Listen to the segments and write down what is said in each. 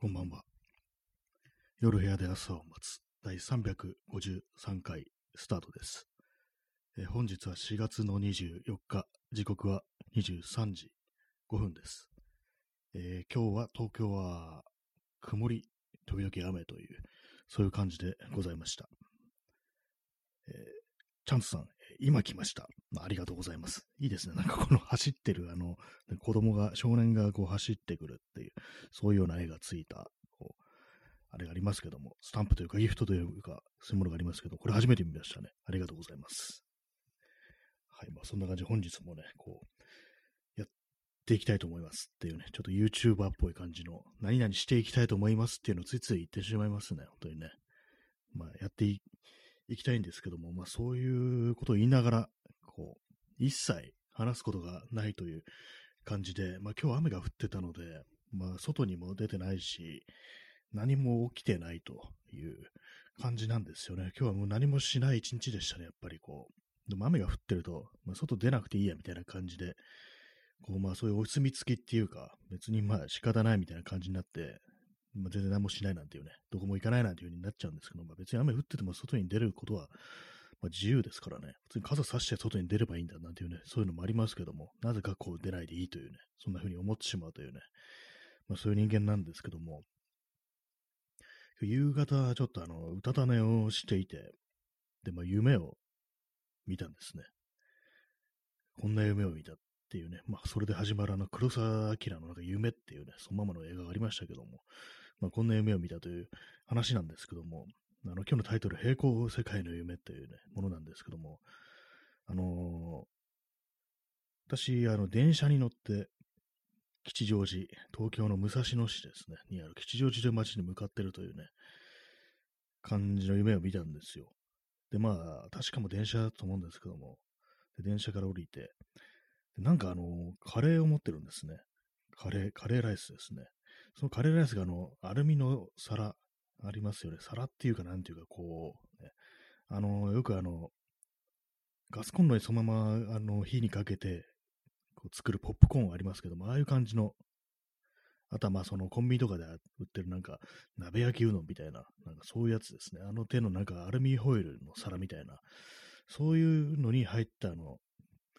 こんばんは。夜部屋で朝を待つ第353回スタートです。え本日は4月の24日、時刻は23時5分です。えー今日は東京は曇り、時々雨という、そういう感じでございました。えーチャンスさん、今来ました。まありがとうございます。いいですね。なんかこの走ってる、あの、子供が、少年がこう走ってくるっていう、そういうような絵がついた、こう、あれがありますけども、スタンプというかギフトというか、そういうものがありますけど、これ初めて見ましたね。ありがとうございます。はい、まあそんな感じで本日もね、こう、やっていきたいと思いますっていうね、ちょっと YouTuber っぽい感じの、何々していきたいと思いますっていうのをついつい言ってしまいますね、本当にね。まあやっていいきたいんですけども、まあそういうことを言いながら、こう、一切話すことがないという感じで、まあ今日雨が降ってたので、まあ外にも出てないし、何も起きてないという感じなんですよね。今日はもう何もしない一日でしたね、やっぱりこう。でも雨が降ってると、まあ、外出なくていいやみたいな感じで、こうまあそういうお墨付きっていうか、別にまあ仕方ないみたいな感じになって、ま、全然何もしないなんていうね、どこも行かないなんていう風になっちゃうんですけど、まあ、別に雨降ってても外に出ることは、まあ、自由ですからね、普通に傘差して外に出ればいいんだなんていうね、そういうのもありますけども、なぜかこう出ないでいいというね、そんな風に思ってしまうというね、まあそういう人間なんですけども、夕方ちょっとあの、うたた寝をしていて、で、まあ夢を見たんですね。こんな夢を見たっていうね、まあそれで始まるあの黒澤明のなんか夢っていうね、そのままの映画がありましたけども、まあこんな夢を見たという話なんですけども、あの今日のタイトル、平行世界の夢っていうね、ものなんですけども、あのー私、あの、電車に乗って、吉祥寺、東京の武蔵野市ですね、にある吉祥寺という街に向かってるというね、感じの夢を見たんですよ。で、まあ、確かも電車だと思うんですけども、で電車から降りて、でなんかあの、カレーを持ってるんですね。カレー、カレーライスですね。そのカレーライスがあの、アルミの皿、ありますよね。皿っていうか、なんていうか、こう、ね、あの、よくあの、ガスコンロにそのまま、あの、火にかけて、こう作るポップコーンありますけども、ああいう感じの、あとはまあそのコンビニとかで売ってるなんか鍋焼きうどんみたいな、なんかそういうやつですね。あの手のなんかアルミホイルの皿みたいな、そういうのに入ったあの、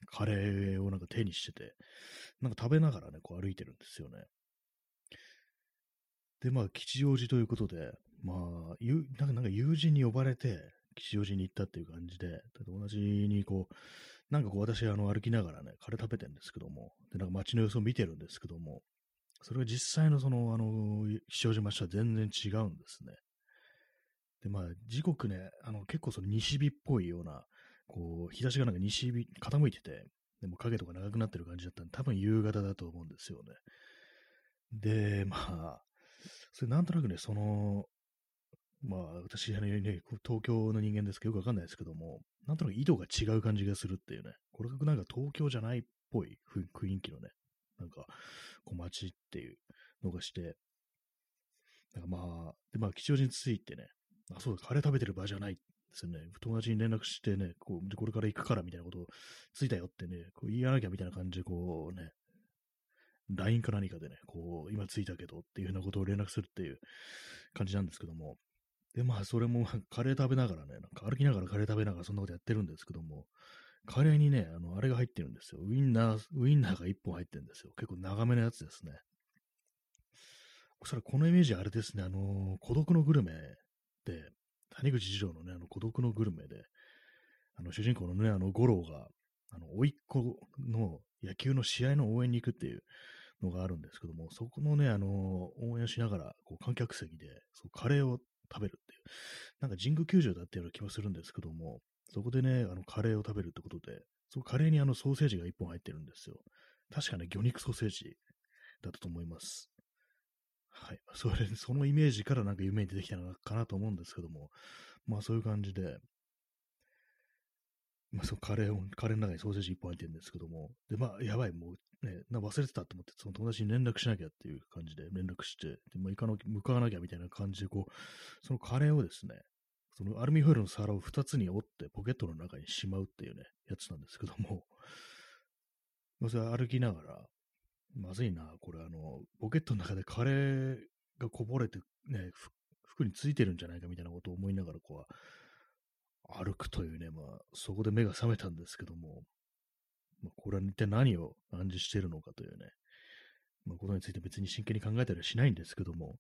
カレーをなんか手にしてて、なんか食べながらね、こう歩いてるんですよね。で、まあ吉祥寺ということで、まあ、ゆなんかなんか友人に呼ばれて、吉祥寺に行ったっていう感じで、同じにこう、なんかこう私、あの、歩きながらね、カレー食べてるんですけども、で、なんか街の様子を見てるんですけども、それが実際のその、あの、吉祥寺町とは全然違うんですね。で、まあ、時刻ね、あの、結構その西日っぽいような、こう、日差しがなんか西日、傾いてて、でも影とか長くなってる感じだったんで、多分夕方だと思うんですよね。で、まあ、それなんとなくね、その、まあ、私、ね、東京の人間ですけど、よくわかんないですけども、なんとなく緯度が違う感じがするっていうね、これがなんか東京じゃないっぽい雰囲気のね、なんか、こう街っていうのがして、なんかまあ、で、まあ、吉祥寺に着いてね、あ、そうだ、カレー食べてる場合じゃないですよね。友達に連絡してね、こう、これから行くからみたいなことを、着いたよってね、こう言いやなきゃみたいな感じで、こうね、LINE か何かでね、こう、今着いたけどっていうようなことを連絡するっていう感じなんですけども、で、まあ、それもカレー食べながらね、なんか歩きながらカレー食べながらそんなことやってるんですけども、カレーにね、あの、あれが入ってるんですよ。ウインナー、ウインナーが1本入ってるんですよ。結構長めのやつですね。おそしたらこのイメージあれですね、あの、孤独のグルメで、谷口次郎のね、あの、孤独のグルメで、あの、主人公のね、あの、五郎が、あの、甥っ子の野球の試合の応援に行くっていうのがあるんですけども、そこのね、あの、応援しながら、こう、観客席で、そう、カレーを食べるっていう、なんか神宮球場だったような気もするんですけども、そこでね、あの、カレーを食べるってことで、そのカレーにあの、ソーセージが1本入ってるんですよ。確かね、魚肉ソーセージだったと思います。はい。それ、そのイメージからなんか夢に出てきたのかなと思うんですけども、まあそういう感じで、まあそうカレーを、カレーの中にソーセージ1本入ってるんですけども、で、まあやばい、もうね、な忘れてたと思って、その友達に連絡しなきゃっていう感じで連絡して、で、まあ行かな、向かわなきゃみたいな感じで、こう、そのカレーをですね、そのアルミホイルの皿を2つに折ってポケットの中にしまうっていうね、やつなんですけども、まあそれ歩きながら、まずいな、これあの、ポケットの中でカレーがこぼれて、ね、服についてるんじゃないかみたいなことを思いながら、こう、歩くというね、まあ、そこで目が覚めたんですけども、まあ、これは一体何を暗示しているのかというね、まあ、ことについて別に真剣に考えたりはしないんですけども、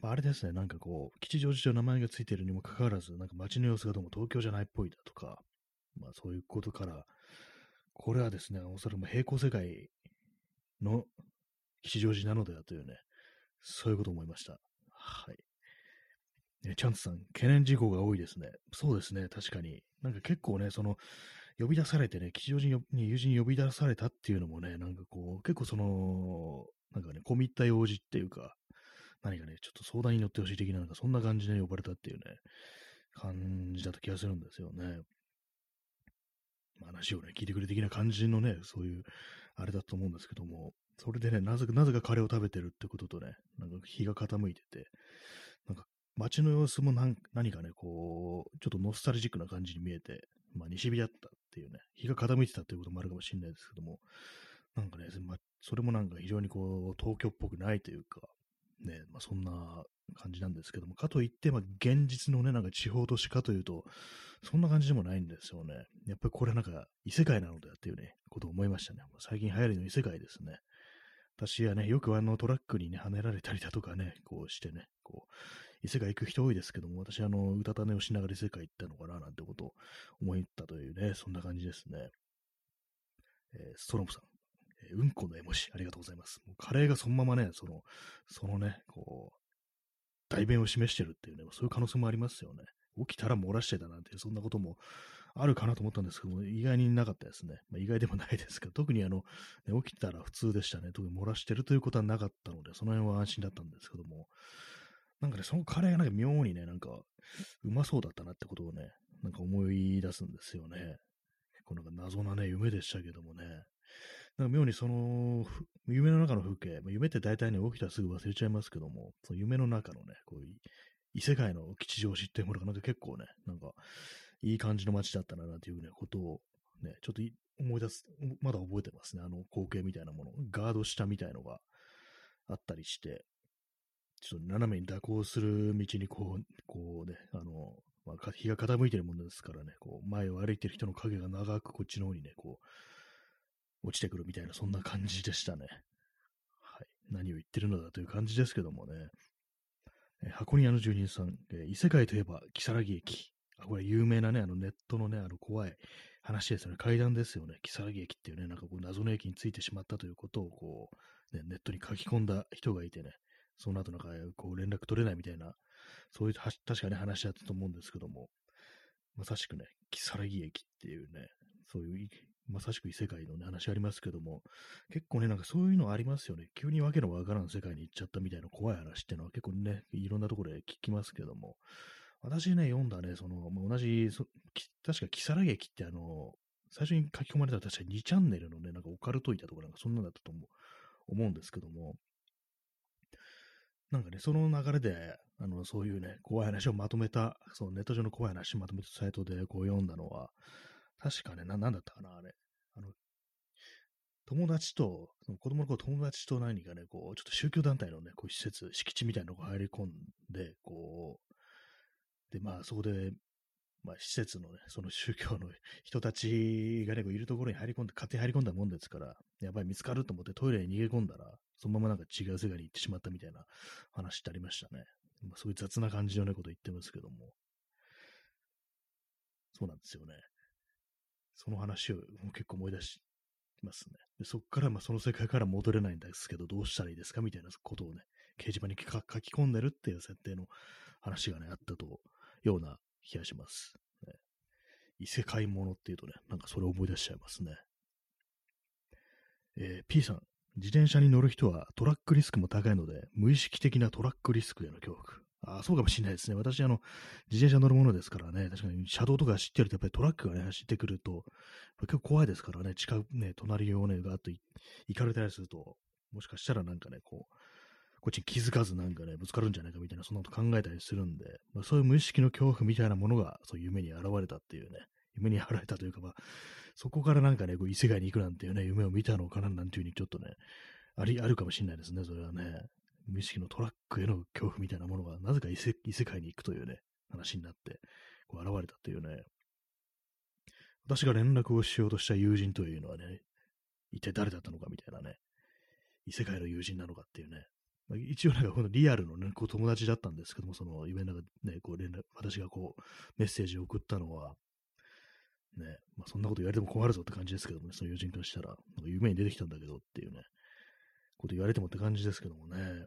まあ、れですね、なんかこう、吉祥寺と名前がついているにもかかわらず、なんか街の様子がどうも東京じゃないっぽいだとか、まあそういうことから、これはですね、おそらく平行世界の吉祥寺なのではというね、そういうことを思いました。はい。ね、チャンツさん、懸念事項が多いですね。そうですね、確かに。なんか結構ね、その、呼び出されてね、吉祥寺に友人に呼び出されたっていうのもね、なんかこう、結構その、なんかね、込み入った用事っていうか、何かね、ちょっと相談に乗ってほしい的な、なんかそんな感じで呼ばれたっていうね、感じだった気がするんですよね。話をね、聞いてくれ的な感じのね、そういう、あれだと思うんですけども、それでね、なぜか、なぜかカレーを食べてるってこととね、なんか日が傾いてて、なんか街の様子も何かね、こう、ちょっとノスタルジックな感じに見えて、まあ西日だったっていうね、日が傾いてたっていうこともあるかもしれないですけども、なんかね、ま、それもなんか非常にこう、東京っぽくないというか、ね、まあそんな感じなんですけども、かといって、まあ現実のね、なんか地方都市かというと、そんな感じでもないんですよね。やっぱりこれなんか異世界なのだっていうね、ことを思いましたね。最近流行りの異世界ですね。私はね、よくあのトラックにね、跳ねられたりだとかね、こうしてね、こう、異世界行く人多いですけども、私あの、うたた寝をしながら異世界行ったのかな、なんてことを思ったというね、そんな感じですね。えー、ストロムさん、えー、うんこの絵文字、ありがとうございます。もうカレーがそのままね、その、そのね、こう、代弁を示してるっていうね、そういう可能性もありますよね。起きたら漏らしてたなんて、そんなこともあるかなと思ったんですけども、意外になかったですね。まあ、意外でもないですけど、特にあの、ね、起きたら普通でしたね。特に漏らしてるということはなかったので、その辺は安心だったんですけども、なんかね、そのカレーがなんか妙にね、なんか、うまそうだったなってことをね、なんか思い出すんですよね。結構なんか謎なね、夢でしたけどもね。なんか妙にその、夢の中の風景、夢って大体ね、起きたらすぐ忘れちゃいますけども、その夢の中のね、こういう異世界の吉祥寺っていうものがなんか結構ね、なんかいい感じの街だったな、なんていうね、ことをね、ちょっと思い出す、まだ覚えてますね、あの光景みたいなもの。ガード下みたいのがあったりして、ちょっと斜めに蛇行する道にこう、こうね、あの、まあ、日が傾いてるものですからね、こう、前を歩いてる人の影が長くこっちの方にね、こう、落ちてくるみたいな、そんな感じでしたね。はい。何を言ってるのだという感じですけどもね。え箱庭の住人さん、え異世界といえば、如月駅。あ、これ有名なね、あのネットのね、あの怖い話ですよね。階段ですよね。如月駅っていうね、なんかこう謎の駅についてしまったということをこう、ね、ネットに書き込んだ人がいてね、その後なんかこう連絡取れないみたいな、そういう確かに話し合ったと思うんですけども、まさしくね、如月駅っていうね、そういうまさしく異世界の、ね、話ありますけども、結構ね、なんかそういうのありますよね。急にわけのわからん世界に行っちゃったみたいな怖い話っていうのは結構ね、いろんなところで聞きますけども、私ね、読んだね、その、まあ、同じ、そ確か、キサラ劇ってあの、最初に書き込まれた確か2チャンネルのね、なんかオカルトイタとかなんかそんなんだったと思う思うんですけども、なんかね、その流れで、あの、そういうね、怖い話をまとめた、そのネット上の怖い話をまとめたサイトでこう読んだのは、確かね、な、なんだったかな、あれ。あの、友達と、その子供の頃友達と何かね、こう、ちょっと宗教団体のね、こう施設、敷地みたいなのが入り込んで、こう、で、まあ、そこで、まあ、施設のね、その宗教の人たちがね、こういるところに入り込んで、勝手に入り込んだもんですから、やばい、見つかると思ってトイレに逃げ込んだら、そのままなんか違う世界に行ってしまったみたいな話ってありましたね。まあ、そういう雑な感じのね、こと言ってますけども。そうなんですよね。その話を結構思い出しますね。でそこからまあその世界から戻れないんですけど、どうしたらいいですかみたいなことをね、掲示板に書き込んでるっていう設定の話がね、あったとような気がします。ね、異世界ものっていうとね、なんかそれを思い出しちゃいますね。えー、P さん、自転車に乗る人はトラックリスクも高いので、無意識的なトラックリスクへの恐怖。あそうかもしれないですね。私、あの、自転車乗るものですからね、確かに車道とか知ってると、やっぱりトラックがね、走ってくると、結構怖いですからね、近くね、隣をね、ガーッと行かれたりすると、もしかしたらなんかね、こう、こっちに気づかずなんかね、ぶつかるんじゃないかみたいな、そんなこと考えたりするんで、まあ、そういう無意識の恐怖みたいなものが、そう夢に現れたっていうね、夢に現れたというか、まあ、そこからなんかね、こう異世界に行くなんていうね、夢を見たのかななんていうふうにちょっとね、あり、あるかもしれないですね、それはね。無意識のトラックへの恐怖みたいなものが、なぜか異世界に行くというね、話になって、こう現れたというね、私が連絡をしようとした友人というのはね、一体誰だったのかみたいなね、異世界の友人なのかっていうね、まあ、一応なんかこのリアルのね、こう友達だったんですけども、その夢の中でね、こう連絡、私がこうメッセージを送ったのは、ね、まあそんなこと言われても困るぞって感じですけどもね、その友人からしたら、なんか夢に出てきたんだけどっていうね、こと言われてもって感じですけどもね。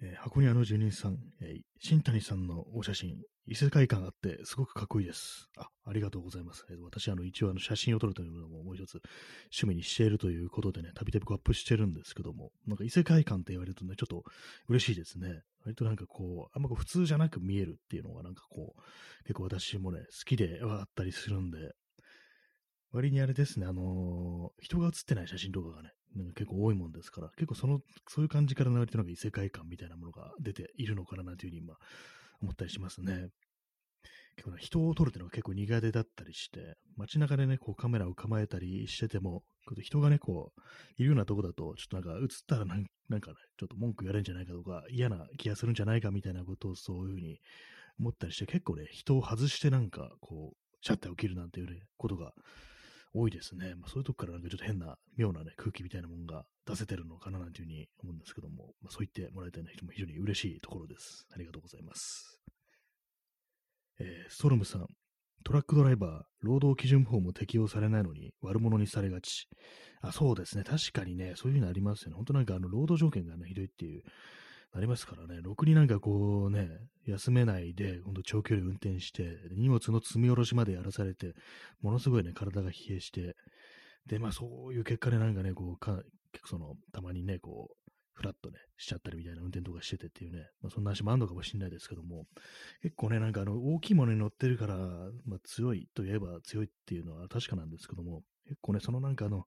えー、箱庭の住人さん、えー、新谷さんのお写真、異世界観あってすごくかっこいいです。あ、ありがとうございます。えー、私、あの、一応あの写真を撮るというのももう一つ趣味にしているということでね、たびたびアップしてるんですけども、なんか異世界観って言われるとね、ちょっと嬉しいですね。割となんかこう、あんまこう普通じゃなく見えるっていうのがなんかこう、結構私もね、好きではあったりするんで、割にあれですね、あのー、人が写ってない写真とかがね、なんか結構多いもんですから、結構その、そういう感じから流れてなんか異世界観みたいなものが出ているのかななんていうふうに今思ったりしますね。結構、ね、人を撮るっていうのが結構苦手だったりして、街中でね、こうカメラを構えたりしてても、人がね、こう、いるようなとこだと、ちょっとなんか映ったらなんかね、ちょっと文句言われるんじゃないかとか、嫌な気がするんじゃないかみたいなことをそういうふうに思ったりして、結構ね、人を外してなんか、こう、シャッターを切るなんていうね、ことが多いですね。まあ、そういうとこからなんかちょっと変な、妙なね、空気みたいなものが出せてるのかななんていうふうに思うんですけども、まあ、そう言ってもらえたような人も非常に嬉しいところです。ありがとうございます。えー、ストロムさん、トラックドライバー、労働基準法も適用されないのに悪者にされがち。あ、そうですね。確かにね、そういうのありますよね。本当なんかあの、労働条件がね、ひどいっていうなりますからね、ろくになんかこうね、休めないで、ほんと長距離運転して、荷物の積み下ろしまでやらされて、ものすごいね、体が疲弊して、で、まあそういう結果でなんかね、こう、か結構その、たまにね、こう、フラッとね、しちゃったりみたいな運転とかしててっていうね、まあそんな話もあるのかもしれないですけども、結構ね、なんかあの、大きいものに乗ってるから、まあ強いといえば強いっていうのは確かなんですけども、結構ね、そのなんかあの、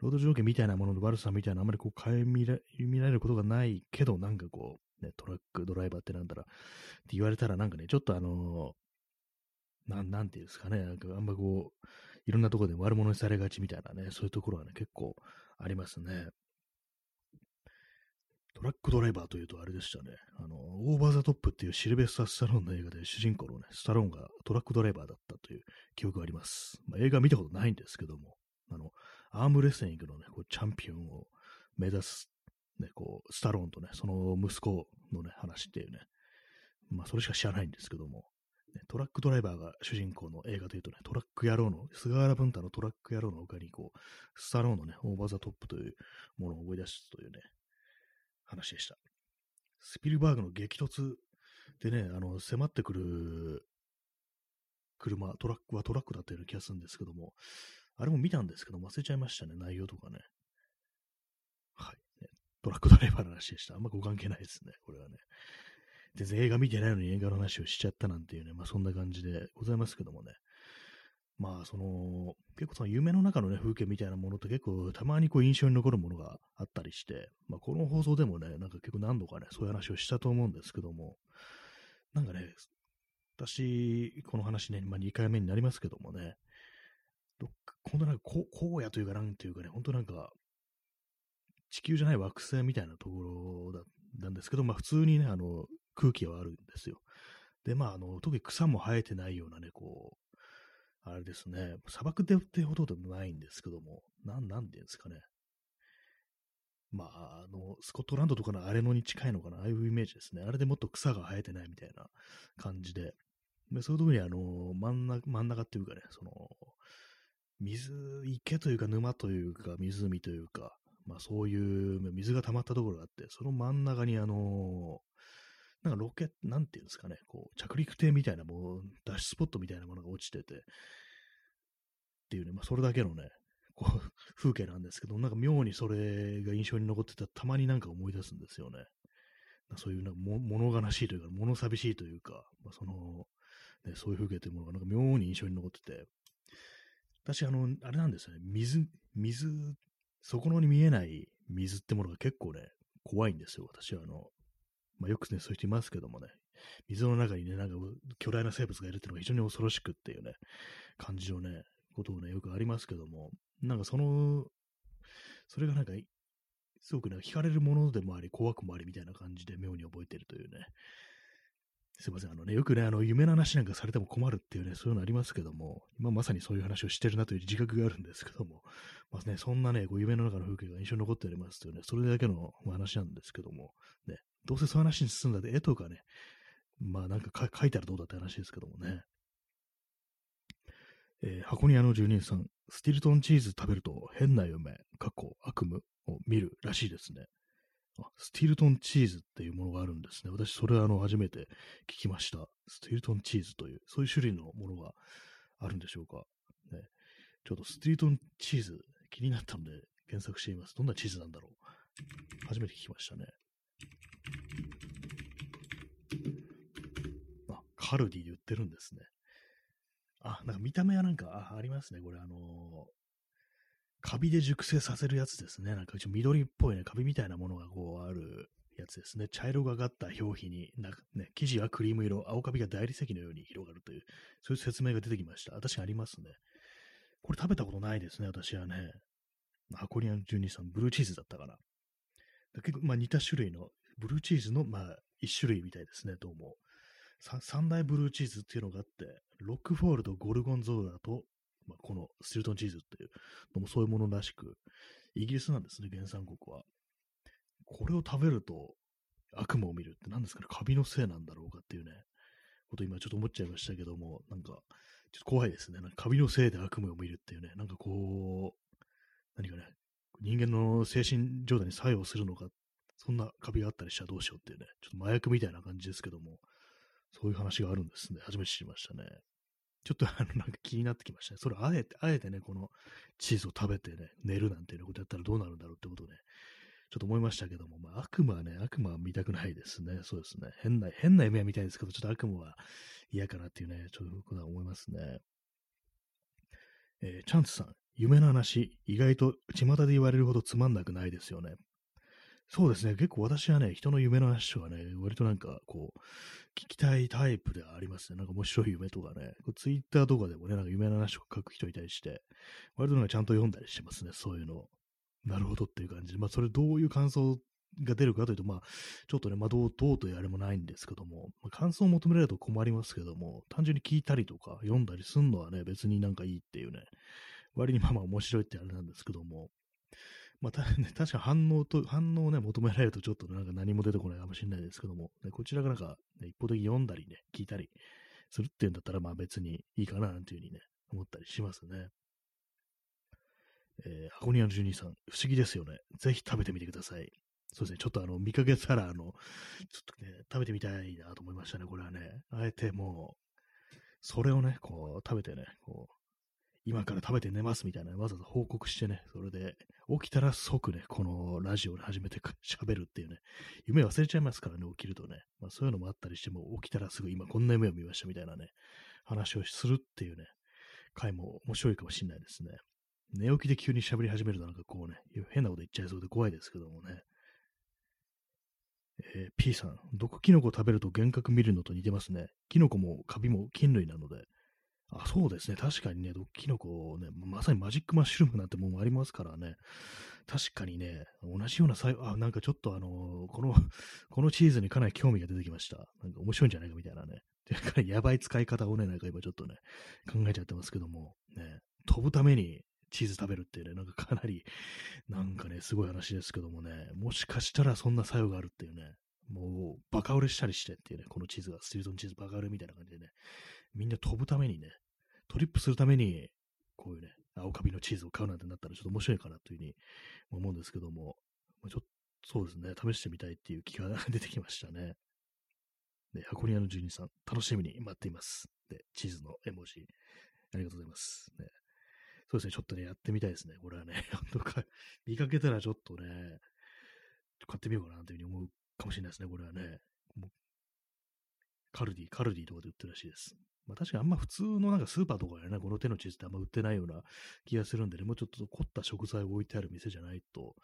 労働条件みたいなものの悪さみたいなあまりこう、変え見られることがないけど、なんかこう、ね、トラックドライバーってなんだら、って言われたらなんかね、ちょっとあのー、なん、なんていうんですかね、なんかあんまこう、いろんなところで悪者にされがちみたいなね、そういうところはね、結構ありますね。トラックドライバーというとあれでしたね。あの、オーバーザトップっていうシルベスター・スタローンの映画で主人公のね、スタローンがトラックドライバーだったという記憶があります。まあ、映画見たことないんですけども、あの、アームレスリングのね、こうチャンピオンを目指す、ね、こう、スタローンとね、その息子のね、話っていうね、まあ、それしか知らないんですけども、ね、トラックドライバーが主人公の映画というとね、トラック野郎の、菅原文太のトラック野郎の他に、こう、スタローンのね、オーバーザトップというものを思い出すというね、話でした。スピルバーグの激突でね、あの、迫ってくる車、トラックはトラックだったような気がするんですけども、あれも見たんですけど、忘れちゃいましたね、内容とかね。はい。トラックドライバーの話でした。あんまご関係ないですね、これはね。全然映画見てないのに映画の話をしちゃったなんていうね、まあそんな感じでございますけどもね。まあ、その、結構その夢の中のね、風景みたいなものって結構たまにこう印象に残るものがあったりして、まあこの放送でもね、なんか結構何度かね、そういう話をしたと思うんですけども、なんかね、私、この話ね、まあ2回目になりますけどもね、どっか、本当なんか荒野というかなんていうかね、本当なんか、地球じゃない惑星みたいなところだなんですけど、まあ普通にね、あの、空気はあるんですよ。で、まあ、あの、特に草も生えてないようなね、こう、あれですね、砂漠でってほどでもないんですけども、なん、なんていうんですかね。まあ、あの、スコットランドとかのあれのに近いのかな、ああいうイメージですね。あれでもっと草が生えてないみたいな感じで。で、そういうところにあの、真ん中、真ん中っていうかね、その、水、池というか沼というか湖というか、まあそういう水が溜まったところがあって、その真ん中にあの、なんかロケ、なんていうんですかね、こう、着陸艇みたいなもう、脱出スポットみたいなものが落ちてて、っていうね、まあ、それだけのね、こう、風景なんですけど、なんか妙にそれが印象に残ってたたまになんか思い出すんですよね。そういうなんかも物悲しいというか、物寂しいというか、まあ、その、ね、そういう風景というものがなんか妙に印象に残ってて、私、あの、あれなんですよね、水、水、そこのに見えない水ってものが結構ね、怖いんですよ、私はあの、まあ、よくね、そういう人いますけどもね、水の中にね、なんか巨大な生物がいるっていうのが非常に恐ろしくっていうね、感じのね、ことをね、よくありますけども、なんかその、それがなんか、すごくね、惹かれるものでもあり、怖くもありみたいな感じで妙に覚えてるというね。すいません。あのね、よくね、あの、夢の話なんかされても困るっていうね、そういうのありますけども、今まさにそういう話をしてるなという自覚があるんですけども、まあね、そんなね、こう夢の中の風景が印象に残っておりますというね、それだけの話なんですけども、ね、どうせそういう話に進んだで、絵とかね、まあなんか書いたらどうだって話ですけどもね。えー、箱庭の住人さん、スティルトンチーズ食べると変な夢、過去、悪夢を見るらしいですね。スティルトンチーズっていうものがあるんですね。私、それはあの、初めて聞きました。スティルトンチーズという、そういう種類のものがあるんでしょうか？ね、ちょっとスティルトンチーズ気になったので検索してみます。どんなチーズなんだろう？初めて聞きましたね。あ、カルディで売ってるんですね。あ、なんか見た目はなんか、あ、ありますね。これあのー、カビで熟成させるやつですね。なんかうち緑っぽいね、カビみたいなものがこうあるやつですね。茶色がかった表皮に、なんかね、生地はクリーム色、青カビが大理石のように広がるという、そういう説明が出てきました。確かありますね。これ食べたことないですね、私はね。箱庭の12さん、ブルーチーズだったかな。結構、まあ似た種類の、ブルーチーズの、まあ一種類みたいですね、どうも。三大ブルーチーズっていうのがあって、ロックフォールとゴルゴンゾーラと、まあ、このスルトンチーズっていうのもそういうものらしく、イギリスなんですね、原産国は。これを食べると悪夢を見るって何ですかね、カビのせいなんだろうかっていうね、こと今ちょっと思っちゃいましたけども、なんか、ちょっと怖いですね。なんかカビのせいで悪夢を見るっていうね、なんかこう、何かね、人間の精神状態に作用するのか、そんなカビがあったりしたらどうしようっていうね、ちょっと麻薬みたいな感じですけども、そういう話があるんですね。初めて知りましたね。ちょっとあの、なんか気になってきましたね。それあえて、あえてね、このチーズを食べてね、寝るなんていうことやったらどうなるんだろうってことをね、ちょっと思いましたけども、まあ、悪夢はね、悪夢は見たくないですね。そうですね。変な、変な夢は見たいですけど、ちょっと悪夢は嫌かなっていうね、ちょっとことは思いますね。えー、チャンツさん、夢の話、意外と巷で言われるほどつまんなくないですよね。そうですね。結構私はね、人の夢の話とかね、割となんかこう、聞きたいタイプではありますね。なんか面白い夢とかね、ツイッターとかでもね、なんか夢の話とか書く人に対して、割となんかちゃんと読んだりしてますね。そういうの。なるほどっていう感じで。まあ、それどういう感想が出るかというと、まあ、ちょっとね、まあ、どう、どうというあれもないんですけども、まあ、感想を求められると困りますけども、単純に聞いたりとか読んだりすんのはね、別になんかいいっていうね、割にまあまあ面白いってあれなんですけども、まあ、たね、確か反応と、反応をね、求められるとちょっとなんか何も出てこないかもしれないですけども、ね、こちらがなんか、ね、一方的に読んだりね、聞いたりするっていうんだったら、まあ別にいいかななんていうふうにね、思ったりしますね。えー、箱庭の住人さん、不思議ですよね。ぜひ食べてみてください。そうですね、ちょっとあの、見かけたら、あの、ちょっとね、食べてみたいなと思いましたね、これはね。あえてもう、それをね、こう、食べてね、こう、今から食べて寝ますみたいな、わざわざ報告してね、それで、起きたら即ね、このラジオで始めて喋るっていうね、夢忘れちゃいますからね、起きるとね。まあそういうのもあったりしても、起きたらすぐ今こんな夢を見ましたみたいなね、話をするっていうね、回も面白いかもしれないですね。寝起きで急に喋り始めるとなんかこうね、変なこと言っちゃいそうで怖いですけどもね。えー、P さん、毒キノコ食べると幻覚見るのと似てますね。キノコもカビも菌類なので、あそうですね。確かにね、毒キノコね、まさにマジックマッシュルームなんてもんありますからね。確かにね、同じような作用、あ、なんかちょっとあのー、この、このチーズにかなり興味が出てきました。なんか面白いんじゃないかみたいなね。で、やばい使い方をね、なんか今ちょっとね、考えちゃってますけども、ね、飛ぶためにチーズ食べるってね、なんかかなり、なんかね、すごい話ですけどもね、もしかしたらそんな作用があるっていうね、もうバカ売れしたりしてっていうね、このチーズが、スティルトンチーズバカ売れみたいな感じでね、みんな飛ぶためにね、トリップするために、こういうね、青カビのチーズを買うなんてなったらちょっと面白いかなというふうに思うんですけども、ちょっとそうですね、試してみたいっていう気が出てきましたね。で、箱庭の住人さん、楽しみに待っています。で、チーズの絵文字、ありがとうございます。ね、そうですね、ちょっとね、やってみたいですね。これはね、本当か、見かけたらちょっとね、買ってみようかなというふうに思うかもしれないですね、これはね。カルディ、カルディとかで売ってるらしいです。まあ確かにあんま普通のなんかスーパーとかでね、この手のチーズってあんま売ってないような気がするんでね、もうちょっと凝った食材を置いてある店じゃないと、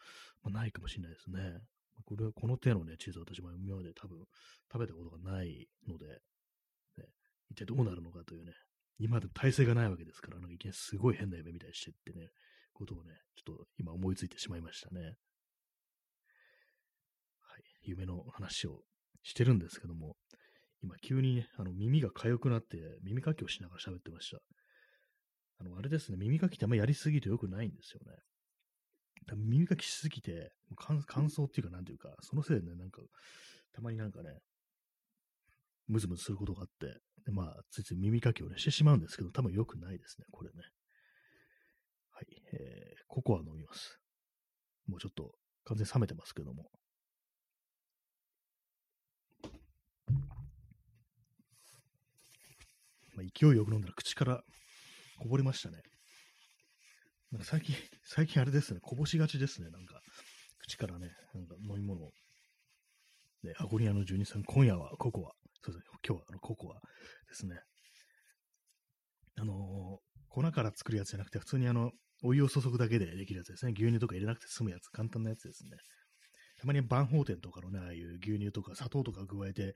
まあ、ないかもしれないですね。これはこの手のね、チーズ私も今まで多分食べたことがないので、ね、一体どうなるのかというね、今でも体制がないわけですから、なんかいきなりすごい変な夢みたいにしてってね、ことをね、ちょっと今思いついてしまいましたね。はい夢の話をしてるんですけども、今急にね、あの耳が痒くなって耳かきをしながら喋ってました。あの、あれですね、耳かきってあんまやりすぎて良くないんですよね。耳かきしすぎて、乾燥っていうか、なんていうか、そのせいでね、なんか、たまになんかね、ムズムズすることがあって、でまあ、ついつい耳かきをね、してしまうんですけど、多分良くないですね、これね。はい、えー、ココア飲みます。もうちょっと、完全に冷めてますけども。まあ、勢いよく飲んだら口からこぼれましたね。なんか最近、最近あれですね、こぼしがちですね、なんか、口からね、なんか飲み物を。で、アゴリアの12さん、今夜はココア。そうですね、今日はあのココアですね。あのー、粉から作るやつじゃなくて、普通にあの、お湯を注ぐだけでできるやつですね。牛乳とか入れなくて済むやつ、簡単なやつですね。たまに万宝店とかのね、ああいう牛乳とか砂糖とか加えて、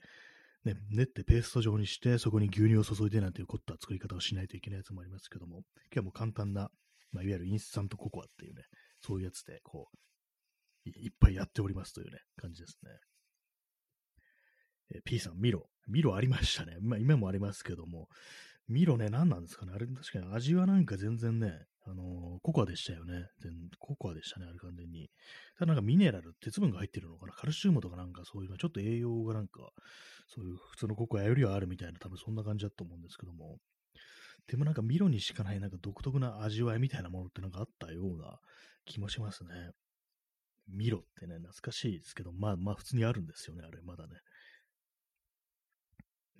ね、練ってペースト状にして、そこに牛乳を注いでなんていう凝った作り方をしないといけないやつもありますけども、今日はもう簡単な、まあ、いわゆるインスタントココアっていうね、そういうやつで、こう、いっぱいやっておりますというね、感じですね。え、P さん、ミロ。ミロありましたね。まあ、今もありますけども、ミロね、何なんですかね。あれ、確かに味はなんか全然ね、あのー、ココアでしたよね。全ココアでしたね、あれ完全に。ただなんかミネラル、鉄分が入ってるのかな。カルシウムとかなんかそういうの、ちょっと栄養がなんか、そういう普通のココアよりはあるみたいな、多分そんな感じだと思うんですけども。でもなんかミロにしかないなんか独特な味わいみたいなものってなんかあったような気もしますね。ミロってね、懐かしいですけど、まあまあ普通にあるんですよね、あれ、まだね。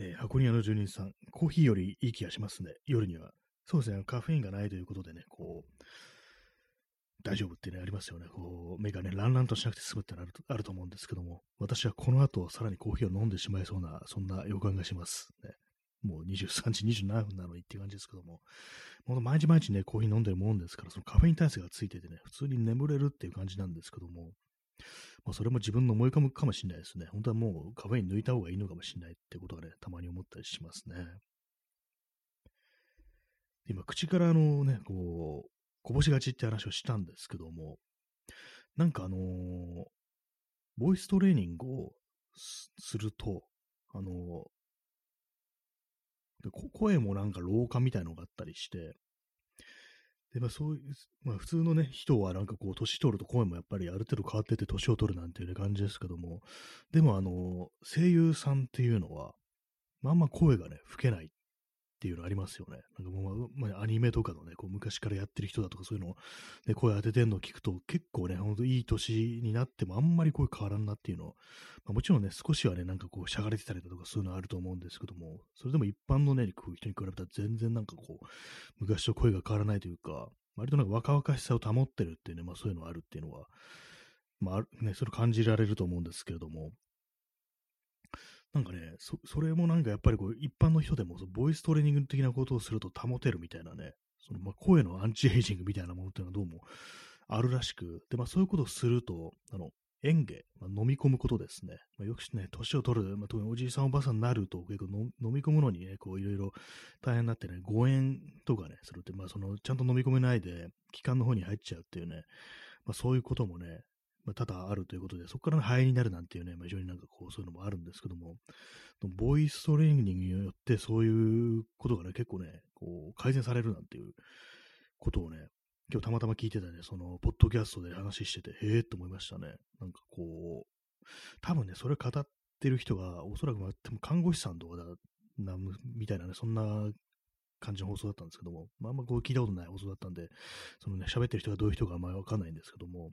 え、箱庭の住人さん、コーヒーよりいい気がしますね、夜には。そうですね、カフェインがないということでね、こう、大丈夫ってね、ありますよね。こう、目がね、ランランとしなくて済むってのあるとあると思うんですけども、私はこの後、さらにコーヒーを飲んでしまいそうな、そんな予感がします。ね、もう23時27分なのにって感じですけども、ほんと毎日毎日ね、コーヒー飲んでるもんですから、そのカフェイン体制がついててね、普通に眠れるっていう感じなんですけども、まあ、それも自分の思い込むかもしれないですね。本当はもうカフェイン抜いた方がいいのかもしれないってことがね、たまに思ったりしますね。今、口からあのね、こう、こぼしがちって話をしたんですけども、なんかあのー、ボイストレーニングをすると、あのー、声もなんか老化みたいのがあったりして、で、まあそういう、まあ普通のね、人はなんかこう、年取ると声もやっぱりある程度変わってて年を取るなんていう、感じですけども、でもあの、声優さんっていうのは、まあま声がね、吹けない。ていうのありますよね。なんかもう、まあ、アニメとかのね、こう昔からやってる人だとかそういうのを、ね、声当ててんのを聞くと結構ね、ほんといい年になってもあんまり声変わらんなっていうのを、まあ、もちろんね、少しはね、なんかこうしゃがれてたりだとかそういうのあると思うんですけども、それでも一般のね、こう人に比べたら全然なんかこう、昔と声が変わらないというか、割となんか若々しさを保ってるっていうね、まあそういうのがあるっていうのは、まあね、それ感じられると思うんですけれども、なんかね、そそれもなんかやっぱりこう一般の人でもボイストレーニング的なことをすると保てるみたいなね、そのまあ声のアンチエイジングみたいなものっていうのはどうもあるらしく、で、まあそういうことをすると、あの、園芸、まあ、飲み込むことですね。まあ、よくしね、年を取る、まあ、特におじいさんおばあさんになると結構飲み込むのにね、こういろいろ大変になってね、誤嚥とかね、するって、まあその、ちゃんと飲み込めないで、気管の方に入っちゃうっていうね、まあそういうこともね、まあ、多々あるということで、そこからの肺になるなんていうね、まあ、非常になんかこう、そういうのもあるんですけども、ボイストレーニングによってそういうことがね、結構ね、こう、改善されるなんていうことをね、今日たまたま聞いてたね、その、ポッドキャストで話してて、へえって思いましたね。なんかこう、多分ね、それ語ってる人が、おそらく、まあ、看護師さんとかだ、な、みたいなね、そんな感じの放送だったんですけども、まあ、あんまこう聞いたことない放送だったんで、そのね、喋ってる人がどういう人かあんまりわかんないんですけども、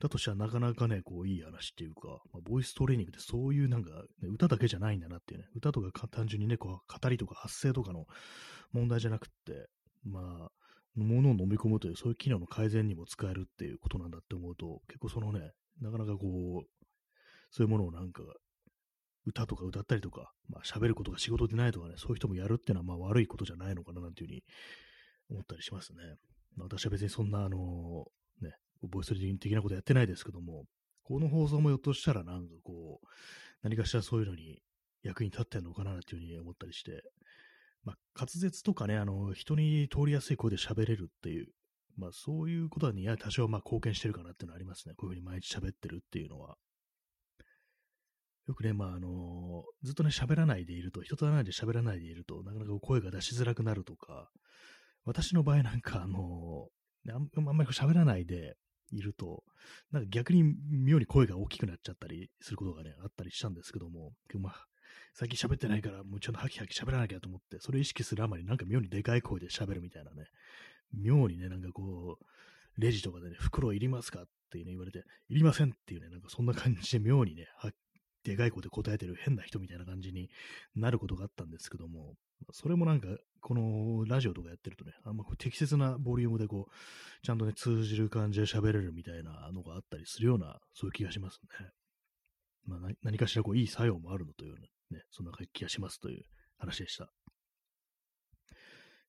だとしたらなかなかね、こう、いい話っていうか、まあ、ボイストレーニングってそういうなんか、ね、歌だけじゃないんだなっていうね、歌とか単純にね、こう、語りとか発声とかの問題じゃなくって、まあ、ものを飲み込むという、そういう機能の改善にも使えるっていうことなんだって思うと、結構そのね、なかなかこう、そういうものをなんか、歌とか歌ったりとか、まあ喋ることが仕事でないとかね、そういう人もやるっていうのはまあ悪いことじゃないのかななんていうふうに思ったりしますね。ま私は別にそんなあの、ね、ボイスレーニング的なことやってないですけども、この放送もひょっとしたらなんかこう、何かしらそういうのに役に立ってんのかなっていうふうに思ったりして、まあ、滑舌とかね、あの、人に通りやすい声で喋れるっていう、まあ、そういうことに多少まあ貢献してるかなっていうのはありますね。こういうふうに毎日喋ってるっていうのは。よくね、まあ、あのずっとね、喋らないでいると、人と話で喋らないでいると、なかなか声が出しづらくなるとか、私の場合なんか、あのあんまり喋らないでいると、なんか逆に妙に声が大きくなっちゃったりすることがね、あったりしたんですけども、まあ、最近喋ってないから、もうちょっとハキハキ喋らなきゃと思って、それ意識するあまり、なんか妙にでかい声で喋るみたいなね、妙にね、なんかこう、レジとかでね、袋いりますかってね、言われて、いりませんっていうね、なんかそんな感じで妙にね、でかい声で答えてる変な人みたいな感じになることがあったんですけども、それもなんか、このラジオとかやってるとね、あんま適切なボリュームでこう、ちゃんとね、通じる感じで喋れるみたいなのがあったりするような、そういう気がしますね。まあ、何かしらこう、いい作用もあるのというね、そんな気がしますという話でした。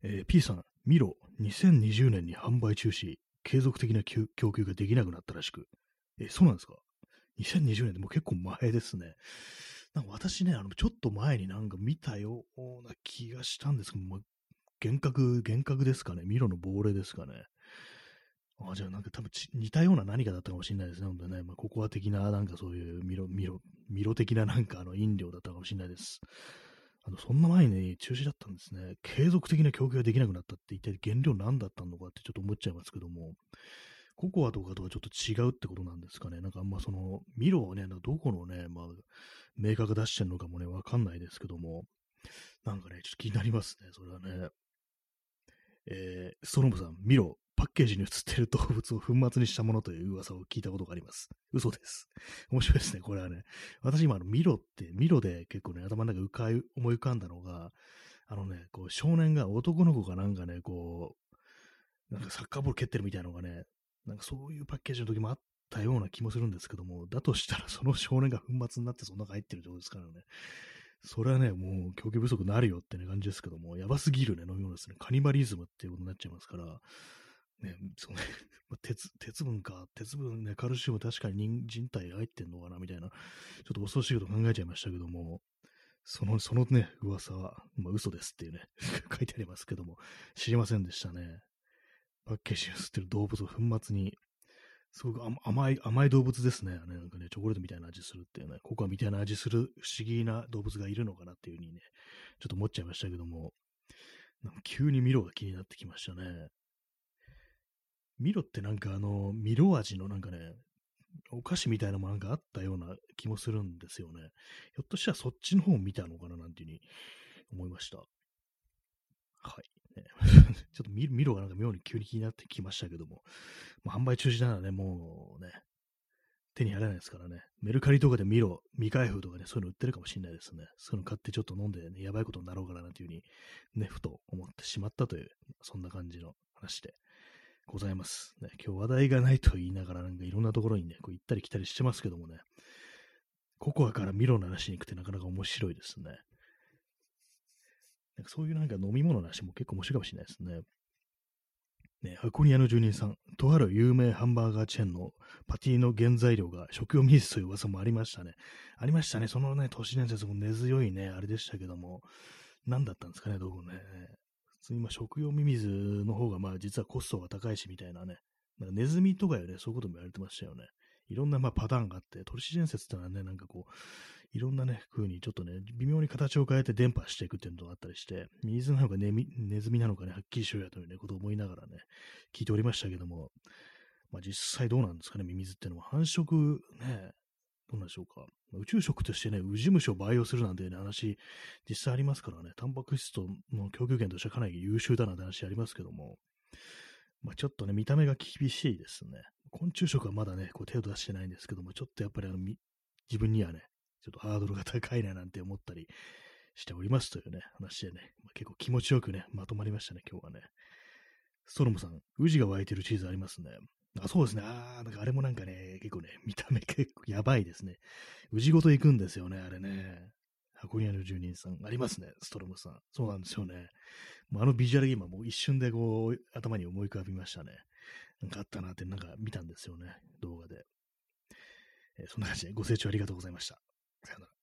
えー、P さん、ミロ、2020年に販売中止、継続的な供給ができなくなったらしく。え、そうなんですか？?2020 年でも結構前ですね。なんか私ね、あの、ちょっと前になんか見たような気がしたんですけど、まあ、幻覚、幻覚ですかね。ミロの亡霊ですかね。あじゃあなんか多分似たような何かだったかもしれないですね。本当ね。まあ、ココア的ななんかそういうミロ、ミロ、ミロ的ななんかあの飲料だったかもしれないです。あの、そんな前に中止だったんですね。継続的な供給ができなくなったって一体原料何だったのかってちょっと思っちゃいますけども、ココアとかとはちょっと違うってことなんですかね。なんかあんまその、ミロをね、どこのね、まあ、メーカーが出してるのかもね、わかんないですけども、なんかね、ちょっと気になりますね、それはね。えー、ストロムさん、ミロ、パッケージに写ってる動物を粉末にしたものという噂を聞いたことがあります。嘘です。面白いですね、これはね。私今、あの、ミロって、ミロで結構ね、頭の中浮かい、思い浮かんだのが、あのね、こう、少年が、男の子がなんかね、こう、なんかサッカーボール蹴ってるみたいなのがね、なんかそういうパッケージの時もあったような気もするんですけども、だとしたらその少年が粉末になってその中入ってる状況ですからね。それはね、もう供給不足になるよってね感じですけども、やばすぎるね、飲み物ですね。カニバリズムっていうことになっちゃいますから、ね、その ね、鉄、鉄分か、鉄分ね、カルシウム確かに人体入ってんのかなみたいな、ちょっと恐ろしいこと考えちゃいましたけども、その、そのね、噂は、まあ、嘘ですっていうね、書いてありますけども、知りませんでしたね。パッケージに吸ってる動物を粉末に、すごく甘い、甘い動物ですね。なんかね、チョコレートみたいな味するっていうね、ココアみたいな味する不思議な動物がいるのかなっていうふうにね、ちょっと思っちゃいましたけども、なんか急にミロが気になってきましたね。ミロってなんかあの、ミロ味のなんかね、お菓子みたいなものがあったような気もするんですよね。ひょっとしたらそっちの方を見たのかななんていうふうに思いました。はい。ね、ちょっとミロがなんか妙に急に気になってきましたけども、まあ、販売中止ならね、もうね、手に入らないですからね、メルカリとかでミロ、未開封とかね、そういうの売ってるかもしれないですね。そういうの買ってちょっと飲んでね、やばいことになろうかななんていうふうに、ね、ふと思ってしまったという、そんな感じの話で。ございます。ね、今日話題がないと言いながらなんかいろんなところにね、こう行ったり来たりしてますけどもね、ココアからミロの話に行くってなかなか面白いですね。なんかそういうなんか飲み物の話も結構面白いかもしれないですね。ね、箱庭の住人さん、とある有名ハンバーガーチェーンのパティの原材料が食用水という噂もありましたね。ありましたね。そのね、都市伝説も根強いね、あれでしたけども、何だったんですかね、どこね。今、食用ミミズの方が、まあ、実はコストが高いし、みたいなね。なんかネズミとかよね、そういうことも言われてましたよね。いろんな、まあ、パターンがあって、都市伝説ってのはね、なんかこう、いろんなね、風にちょっとね、微妙に形を変えて伝播していくっていうのがあったりして、ミミズなのかネネズミなのかね、はっきりしろやというね、ことを思いながらね、聞いておりましたけども、まあ実際どうなんですかね、ミミズっていうのは繁殖ね、どうなんでしょうか。宇宙食としてね、ウジ虫を培養するなんてね、話、実際ありますからね、タンパク質との供給源としてはかなり優秀だなんて話ありますけども、まあ、ちょっとね、見た目が厳しいですね。昆虫食はまだね、こう手を出してないんですけども、ちょっとやっぱりあの、自分にはね、ちょっとハードルが高いななんて思ったりしておりますというね、話でね、まあ、結構気持ちよくね、まとまりましたね、今日はね。ストロムさん、宇治が湧いてるチーズありますね。あそうですね。ああ、なんかあれもなんかね、結構ね、見た目結構やばいですね。宇治ごと行くんですよね、あれね。箱庭の住人さん。ありますね、ストロムさん。そうなんですよね。もうあのビジュアル今もう一瞬でこう、頭に思い浮かびましたね。なんかあったなってなんか見たんですよね、動画で。えー、そんな感じでご清聴ありがとうございました。さよなら。